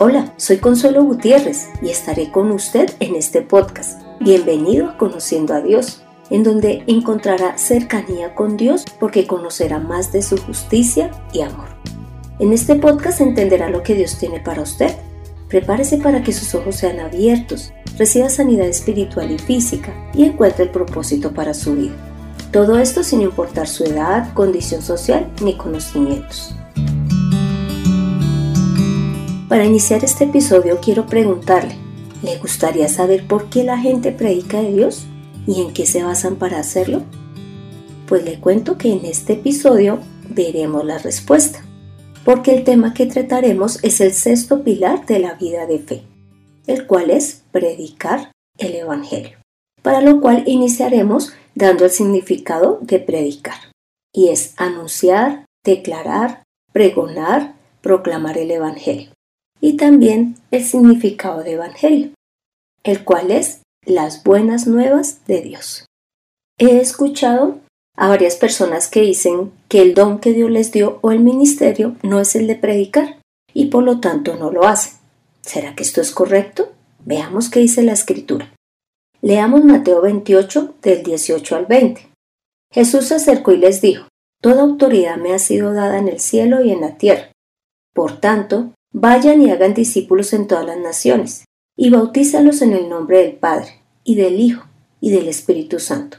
Hola, soy Consuelo Gutiérrez y estaré con usted en este podcast. Bienvenido a Conociendo a Dios, en donde encontrará cercanía con Dios porque conocerá más de su justicia y amor. En este podcast entenderá lo que Dios tiene para usted. Prepárese para que sus ojos sean abiertos, reciba sanidad espiritual y física y encuentre el propósito para su vida. Todo esto sin importar su edad, condición social ni conocimientos. Para iniciar este episodio quiero preguntarle, ¿le gustaría saber por qué la gente predica de Dios y en qué se basan para hacerlo? Pues le cuento que en este episodio veremos la respuesta, porque el tema que trataremos es el sexto pilar de la vida de fe, el cual es predicar el Evangelio, para lo cual iniciaremos dando el significado de predicar, y es anunciar, declarar, pregonar, proclamar el Evangelio y también el significado de Evangelio, el cual es las buenas nuevas de Dios. He escuchado a varias personas que dicen que el don que Dios les dio o el ministerio no es el de predicar y por lo tanto no lo hacen. ¿Será que esto es correcto? Veamos qué dice la escritura. Leamos Mateo 28 del 18 al 20. Jesús se acercó y les dijo, Toda autoridad me ha sido dada en el cielo y en la tierra. Por tanto, Vayan y hagan discípulos en todas las naciones, y bautízalos en el nombre del Padre, y del Hijo, y del Espíritu Santo,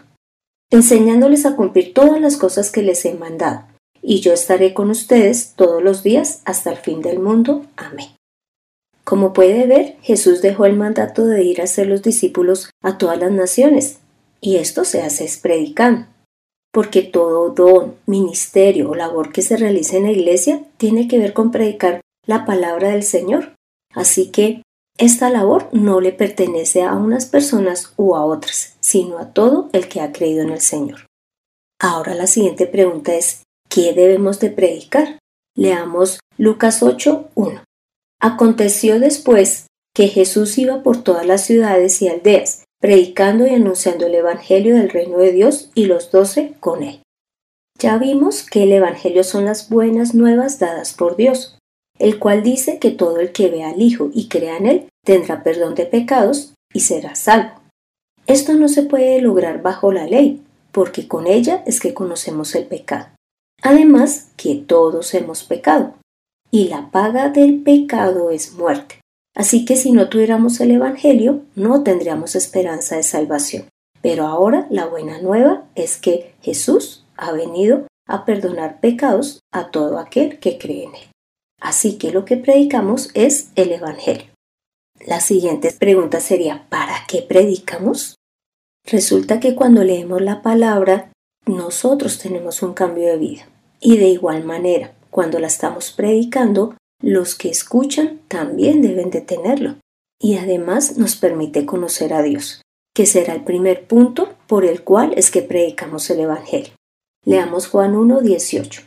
enseñándoles a cumplir todas las cosas que les he mandado, y yo estaré con ustedes todos los días hasta el fin del mundo. Amén. Como puede ver, Jesús dejó el mandato de ir a ser los discípulos a todas las naciones, y esto se hace es predicando, porque todo don, ministerio o labor que se realice en la iglesia tiene que ver con predicar la palabra del Señor. Así que esta labor no le pertenece a unas personas u a otras, sino a todo el que ha creído en el Señor. Ahora la siguiente pregunta es, ¿qué debemos de predicar? Leamos Lucas 8.1. Aconteció después que Jesús iba por todas las ciudades y aldeas, predicando y anunciando el Evangelio del reino de Dios y los doce con él. Ya vimos que el Evangelio son las buenas nuevas dadas por Dios el cual dice que todo el que vea al Hijo y crea en Él tendrá perdón de pecados y será salvo. Esto no se puede lograr bajo la ley, porque con ella es que conocemos el pecado. Además, que todos hemos pecado, y la paga del pecado es muerte. Así que si no tuviéramos el Evangelio, no tendríamos esperanza de salvación. Pero ahora la buena nueva es que Jesús ha venido a perdonar pecados a todo aquel que cree en Él. Así que lo que predicamos es el Evangelio. La siguiente pregunta sería, ¿para qué predicamos? Resulta que cuando leemos la palabra, nosotros tenemos un cambio de vida. Y de igual manera, cuando la estamos predicando, los que escuchan también deben de tenerlo. Y además nos permite conocer a Dios, que será el primer punto por el cual es que predicamos el Evangelio. Leamos Juan 1, 18.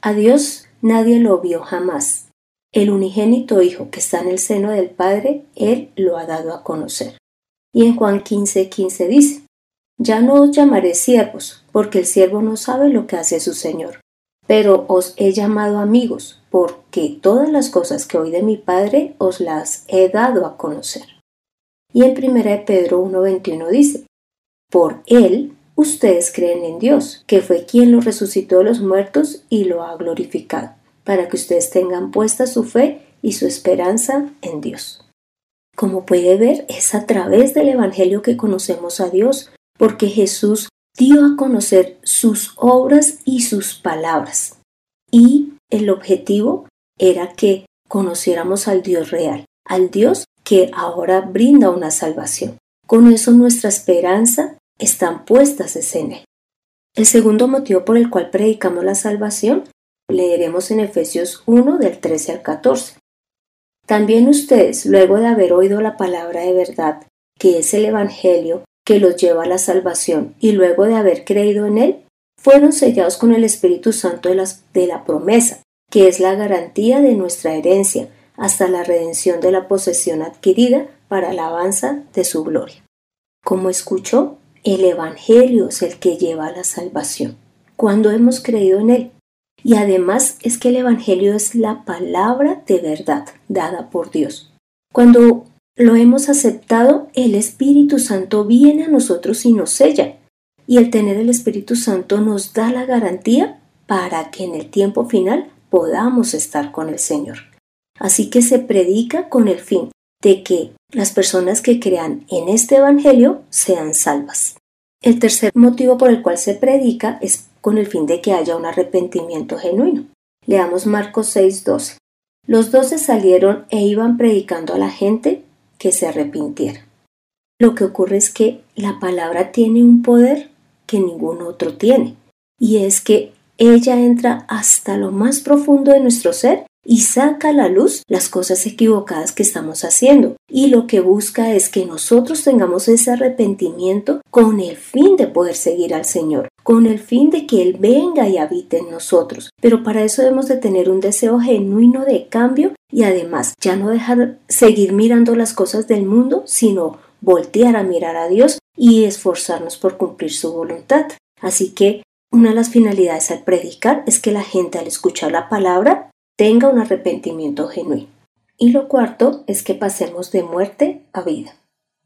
A Dios nadie lo vio jamás. El unigénito Hijo que está en el seno del Padre, Él lo ha dado a conocer. Y en Juan 15, 15 dice, Ya no os llamaré siervos, porque el siervo no sabe lo que hace su Señor, pero os he llamado amigos, porque todas las cosas que oí de mi Padre os las he dado a conocer. Y en 1 Pedro 1.21 dice, Por Él ustedes creen en Dios, que fue quien lo resucitó de los muertos y lo ha glorificado, para que ustedes tengan puesta su fe y su esperanza en Dios. Como puede ver, es a través del Evangelio que conocemos a Dios, porque Jesús dio a conocer sus obras y sus palabras. Y el objetivo era que conociéramos al Dios real, al Dios que ahora brinda una salvación. Con eso nuestra esperanza están puestas en él. El segundo motivo por el cual predicamos la salvación leeremos en Efesios 1 del 13 al 14. También ustedes, luego de haber oído la palabra de verdad, que es el Evangelio que los lleva a la salvación, y luego de haber creído en él, fueron sellados con el Espíritu Santo de, de la promesa, que es la garantía de nuestra herencia, hasta la redención de la posesión adquirida para alabanza de su gloria. Como escuchó, el Evangelio es el que lleva a la salvación. Cuando hemos creído en él, Y además es que el Evangelio es la palabra de verdad dada por Dios. Cuando lo hemos aceptado, el Espíritu Santo viene a nosotros y nos sella. Y el tener el Espíritu Santo nos da la garantía para que en el tiempo final podamos estar con el Señor. Así que se predica con el fin de que las personas que crean en este Evangelio sean salvas. El tercer motivo por el cual se predica es con el fin de que haya un arrepentimiento genuino. Leamos Marcos 6:12. Los doce salieron e iban predicando a la gente que se arrepintiera. Lo que ocurre es que la palabra tiene un poder que ningún otro tiene, y es que ella entra hasta lo más profundo de nuestro ser y saca a la luz las cosas equivocadas que estamos haciendo. Y lo que busca es que nosotros tengamos ese arrepentimiento con el fin de poder seguir al Señor, con el fin de que Él venga y habite en nosotros. Pero para eso debemos de tener un deseo genuino de cambio y además ya no dejar seguir mirando las cosas del mundo, sino voltear a mirar a Dios y esforzarnos por cumplir su voluntad. Así que una de las finalidades al predicar es que la gente al escuchar la palabra tenga un arrepentimiento genuino. Y lo cuarto es que pasemos de muerte a vida.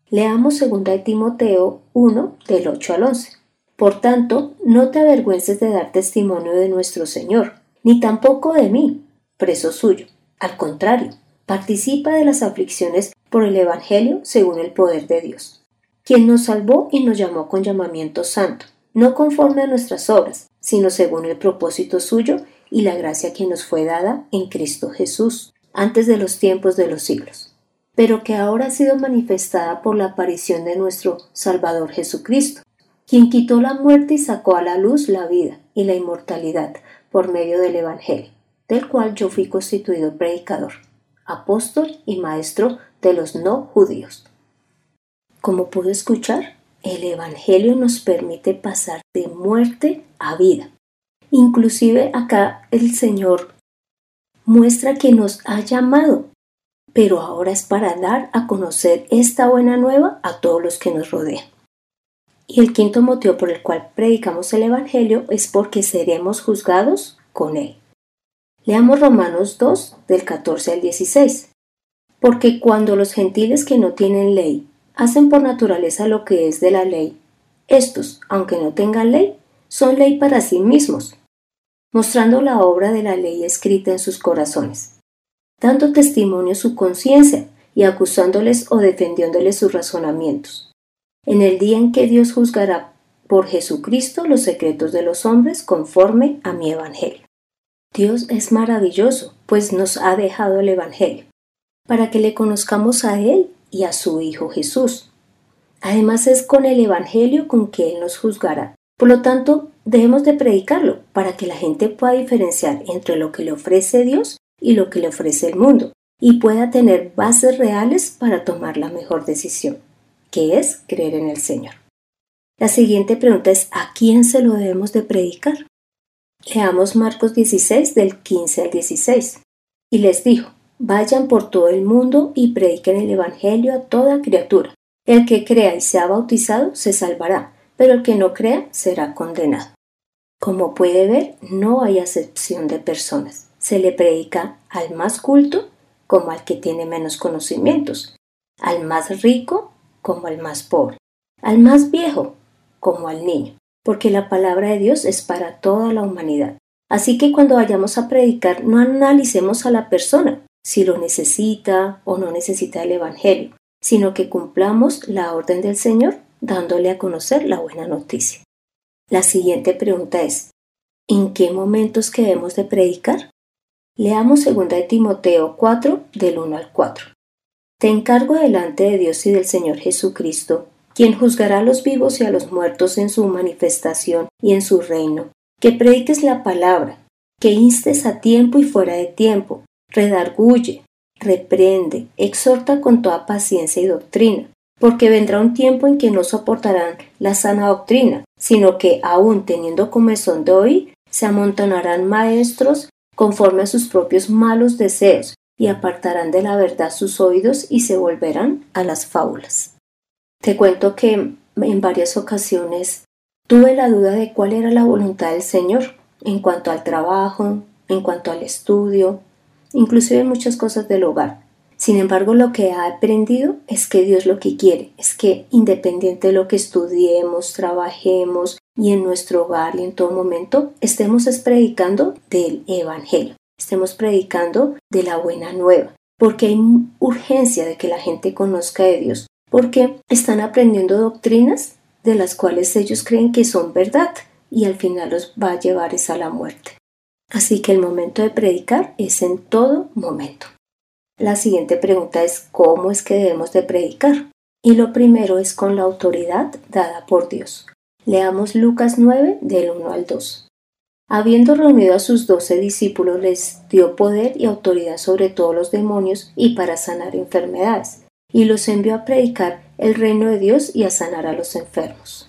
Leamos 2 de Timoteo 1 del 8 al 11. Por tanto, no te avergüences de dar testimonio de nuestro Señor, ni tampoco de mí, preso suyo. Al contrario, participa de las aflicciones por el Evangelio según el poder de Dios, quien nos salvó y nos llamó con llamamiento santo, no conforme a nuestras obras, sino según el propósito suyo y la gracia que nos fue dada en Cristo Jesús, antes de los tiempos de los siglos, pero que ahora ha sido manifestada por la aparición de nuestro Salvador Jesucristo, quien quitó la muerte y sacó a la luz la vida y la inmortalidad por medio del Evangelio, del cual yo fui constituido predicador, apóstol y maestro de los no judíos. Como pude escuchar, el Evangelio nos permite pasar de muerte a vida, Inclusive acá el Señor muestra que nos ha llamado, pero ahora es para dar a conocer esta buena nueva a todos los que nos rodean. Y el quinto motivo por el cual predicamos el Evangelio es porque seremos juzgados con él. Leamos Romanos 2 del 14 al 16. Porque cuando los gentiles que no tienen ley hacen por naturaleza lo que es de la ley, estos, aunque no tengan ley, son ley para sí mismos, mostrando la obra de la ley escrita en sus corazones, dando testimonio su conciencia y acusándoles o defendiéndoles sus razonamientos. En el día en que Dios juzgará por Jesucristo los secretos de los hombres conforme a mi Evangelio. Dios es maravilloso, pues nos ha dejado el Evangelio, para que le conozcamos a Él y a su Hijo Jesús. Además es con el Evangelio con que Él nos juzgará, por lo tanto, debemos de predicarlo para que la gente pueda diferenciar entre lo que le ofrece Dios y lo que le ofrece el mundo y pueda tener bases reales para tomar la mejor decisión, que es creer en el Señor. La siguiente pregunta es ¿a quién se lo debemos de predicar? Leamos Marcos 16 del 15 al 16. Y les dijo, vayan por todo el mundo y prediquen el Evangelio a toda criatura. El que crea y sea bautizado se salvará pero el que no crea será condenado. Como puede ver, no hay acepción de personas. Se le predica al más culto como al que tiene menos conocimientos, al más rico como al más pobre, al más viejo como al niño, porque la palabra de Dios es para toda la humanidad. Así que cuando vayamos a predicar, no analicemos a la persona, si lo necesita o no necesita el Evangelio, sino que cumplamos la orden del Señor dándole a conocer la buena noticia. La siguiente pregunta es, ¿en qué momentos que debemos de predicar? Leamos 2 de Timoteo 4 del 1 al 4. Te encargo delante de Dios y del Señor Jesucristo, quien juzgará a los vivos y a los muertos en su manifestación y en su reino, que prediques la palabra, que instes a tiempo y fuera de tiempo, redarguye, reprende, exhorta con toda paciencia y doctrina porque vendrá un tiempo en que no soportarán la sana doctrina, sino que, aun teniendo comezón de oír, se amontonarán maestros conforme a sus propios malos deseos, y apartarán de la verdad sus oídos y se volverán a las fábulas. Te cuento que en varias ocasiones tuve la duda de cuál era la voluntad del Señor en cuanto al trabajo, en cuanto al estudio, inclusive en muchas cosas del hogar. Sin embargo, lo que ha aprendido es que Dios lo que quiere es que independiente de lo que estudiemos, trabajemos y en nuestro hogar y en todo momento, estemos predicando del Evangelio, estemos predicando de la buena nueva, porque hay urgencia de que la gente conozca de Dios, porque están aprendiendo doctrinas de las cuales ellos creen que son verdad y al final los va a llevar es a la muerte. Así que el momento de predicar es en todo momento. La siguiente pregunta es ¿cómo es que debemos de predicar? Y lo primero es con la autoridad dada por Dios. Leamos Lucas 9 del 1 al 2. Habiendo reunido a sus doce discípulos les dio poder y autoridad sobre todos los demonios y para sanar enfermedades, y los envió a predicar el reino de Dios y a sanar a los enfermos.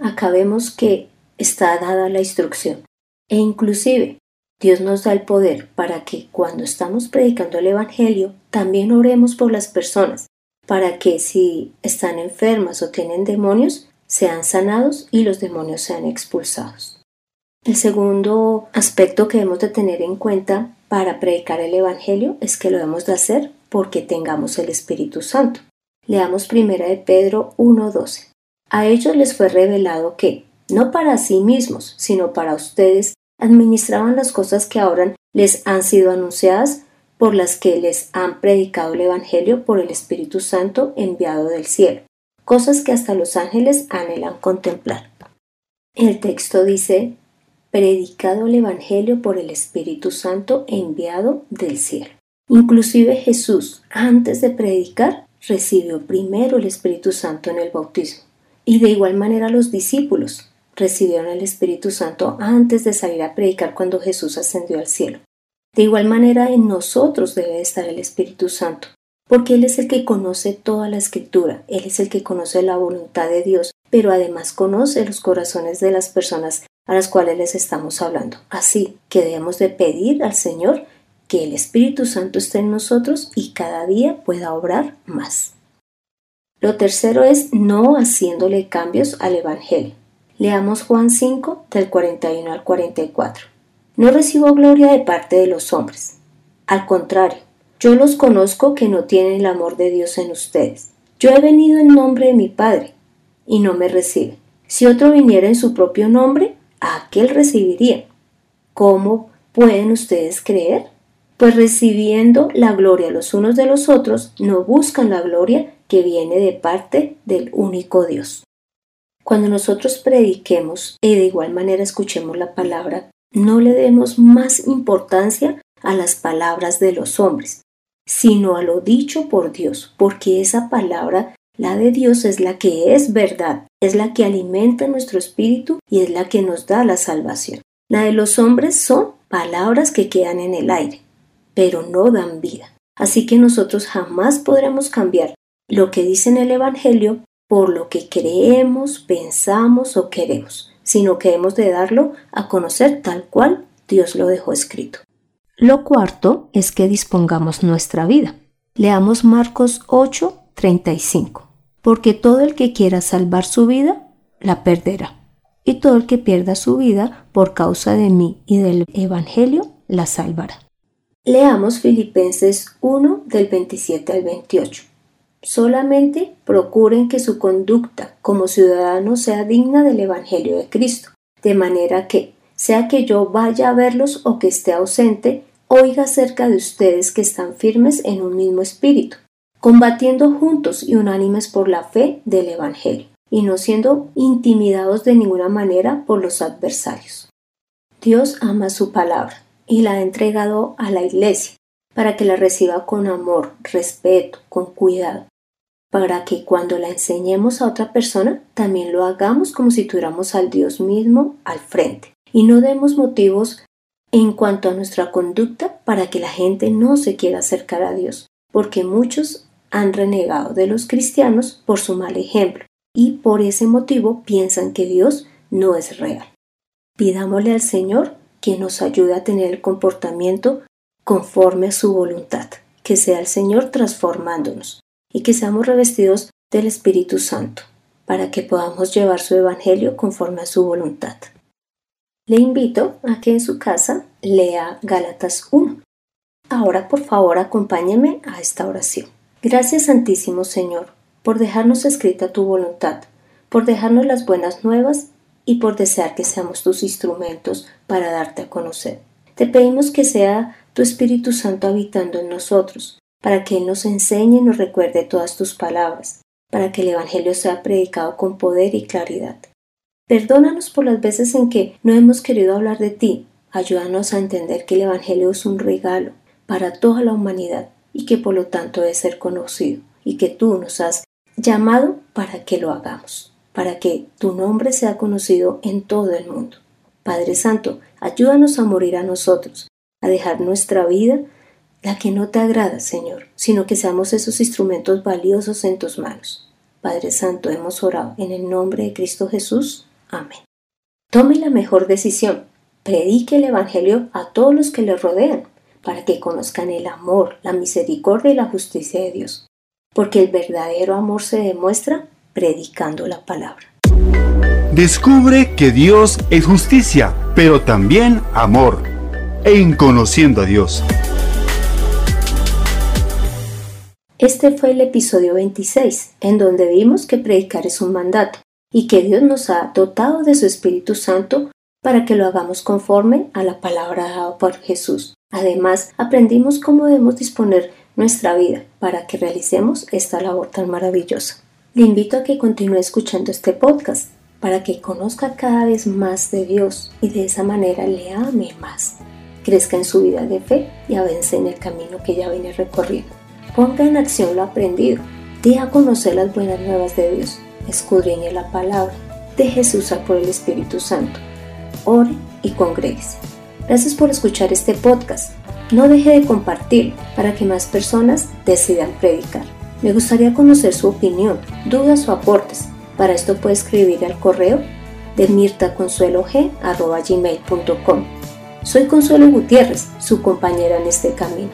Acá vemos que está dada la instrucción, e inclusive Dios nos da el poder para que cuando estamos predicando el Evangelio también oremos por las personas, para que si están enfermas o tienen demonios, sean sanados y los demonios sean expulsados. El segundo aspecto que debemos de tener en cuenta para predicar el Evangelio es que lo debemos de hacer porque tengamos el Espíritu Santo. Leamos primera de Pedro 1.12. A ellos les fue revelado que, no para sí mismos, sino para ustedes, administraban las cosas que ahora les han sido anunciadas por las que les han predicado el Evangelio por el Espíritu Santo enviado del cielo, cosas que hasta los ángeles anhelan contemplar. El texto dice, predicado el Evangelio por el Espíritu Santo enviado del cielo. Inclusive Jesús, antes de predicar, recibió primero el Espíritu Santo en el bautismo. Y de igual manera los discípulos, recibieron el Espíritu Santo antes de salir a predicar cuando Jesús ascendió al cielo. De igual manera en nosotros debe estar el Espíritu Santo, porque Él es el que conoce toda la escritura, Él es el que conoce la voluntad de Dios, pero además conoce los corazones de las personas a las cuales les estamos hablando. Así que debemos de pedir al Señor que el Espíritu Santo esté en nosotros y cada día pueda obrar más. Lo tercero es no haciéndole cambios al Evangelio. Leamos Juan 5 del 41 al 44. No recibo gloria de parte de los hombres. Al contrario, yo los conozco que no tienen el amor de Dios en ustedes. Yo he venido en nombre de mi Padre, y no me reciben. Si otro viniera en su propio nombre, a aquel recibiría. ¿Cómo pueden ustedes creer? Pues recibiendo la gloria los unos de los otros, no buscan la gloria que viene de parte del único Dios. Cuando nosotros prediquemos y de igual manera escuchemos la palabra, no le demos más importancia a las palabras de los hombres, sino a lo dicho por Dios, porque esa palabra, la de Dios, es la que es verdad, es la que alimenta nuestro espíritu y es la que nos da la salvación. La de los hombres son palabras que quedan en el aire, pero no dan vida. Así que nosotros jamás podremos cambiar lo que dice en el Evangelio por lo que creemos, pensamos o queremos, sino que hemos de darlo a conocer tal cual Dios lo dejó escrito. Lo cuarto es que dispongamos nuestra vida. Leamos Marcos 8, 35. Porque todo el que quiera salvar su vida, la perderá. Y todo el que pierda su vida por causa de mí y del Evangelio, la salvará. Leamos Filipenses 1 del 27 al 28. Solamente procuren que su conducta como ciudadano sea digna del Evangelio de Cristo, de manera que, sea que yo vaya a verlos o que esté ausente, oiga cerca de ustedes que están firmes en un mismo espíritu, combatiendo juntos y unánimes por la fe del Evangelio, y no siendo intimidados de ninguna manera por los adversarios. Dios ama su palabra y la ha entregado a la Iglesia para que la reciba con amor, respeto, con cuidado, para que cuando la enseñemos a otra persona también lo hagamos como si tuviéramos al Dios mismo al frente y no demos motivos en cuanto a nuestra conducta para que la gente no se quiera acercar a Dios, porque muchos han renegado de los cristianos por su mal ejemplo y por ese motivo piensan que Dios no es real. Pidámosle al Señor que nos ayude a tener el comportamiento conforme a su voluntad, que sea el Señor transformándonos y que seamos revestidos del Espíritu Santo, para que podamos llevar su Evangelio conforme a su voluntad. Le invito a que en su casa lea Gálatas 1. Ahora por favor acompáñeme a esta oración. Gracias Santísimo Señor por dejarnos escrita tu voluntad, por dejarnos las buenas nuevas y por desear que seamos tus instrumentos para darte a conocer. Te pedimos que sea tu Espíritu Santo habitando en nosotros, para que Él nos enseñe y nos recuerde todas tus palabras, para que el Evangelio sea predicado con poder y claridad. Perdónanos por las veces en que no hemos querido hablar de ti. Ayúdanos a entender que el Evangelio es un regalo para toda la humanidad y que por lo tanto debe ser conocido y que tú nos has llamado para que lo hagamos, para que tu nombre sea conocido en todo el mundo. Padre Santo, ayúdanos a morir a nosotros, a dejar nuestra vida, la que no te agrada, Señor, sino que seamos esos instrumentos valiosos en tus manos. Padre Santo, hemos orado en el nombre de Cristo Jesús. Amén. Tome la mejor decisión. Predique el Evangelio a todos los que le rodean, para que conozcan el amor, la misericordia y la justicia de Dios. Porque el verdadero amor se demuestra predicando la palabra. Descubre que Dios es justicia, pero también amor. En Conociendo a Dios. Este fue el episodio 26, en donde vimos que predicar es un mandato y que Dios nos ha dotado de su Espíritu Santo para que lo hagamos conforme a la palabra dada por Jesús. Además, aprendimos cómo debemos disponer nuestra vida para que realicemos esta labor tan maravillosa. Le invito a que continúe escuchando este podcast para que conozca cada vez más de Dios y de esa manera le ame más, crezca en su vida de fe y avance en el camino que ya viene recorriendo. Ponga en acción lo aprendido, dé a conocer las buenas nuevas de Dios, escudriñe la palabra, deje usar por el Espíritu Santo, ore y congreguese. Gracias por escuchar este podcast. No deje de compartir para que más personas decidan predicar. Me gustaría conocer su opinión, dudas o aportes para esto puede escribir al correo de mirtaconsuelog.com. Soy Consuelo Gutiérrez, su compañera en este camino.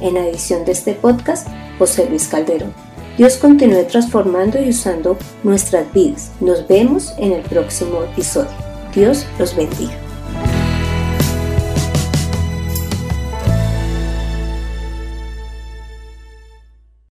En la edición de este podcast, José Luis Calderón. Dios continúe transformando y usando nuestras vidas. Nos vemos en el próximo episodio. Dios los bendiga.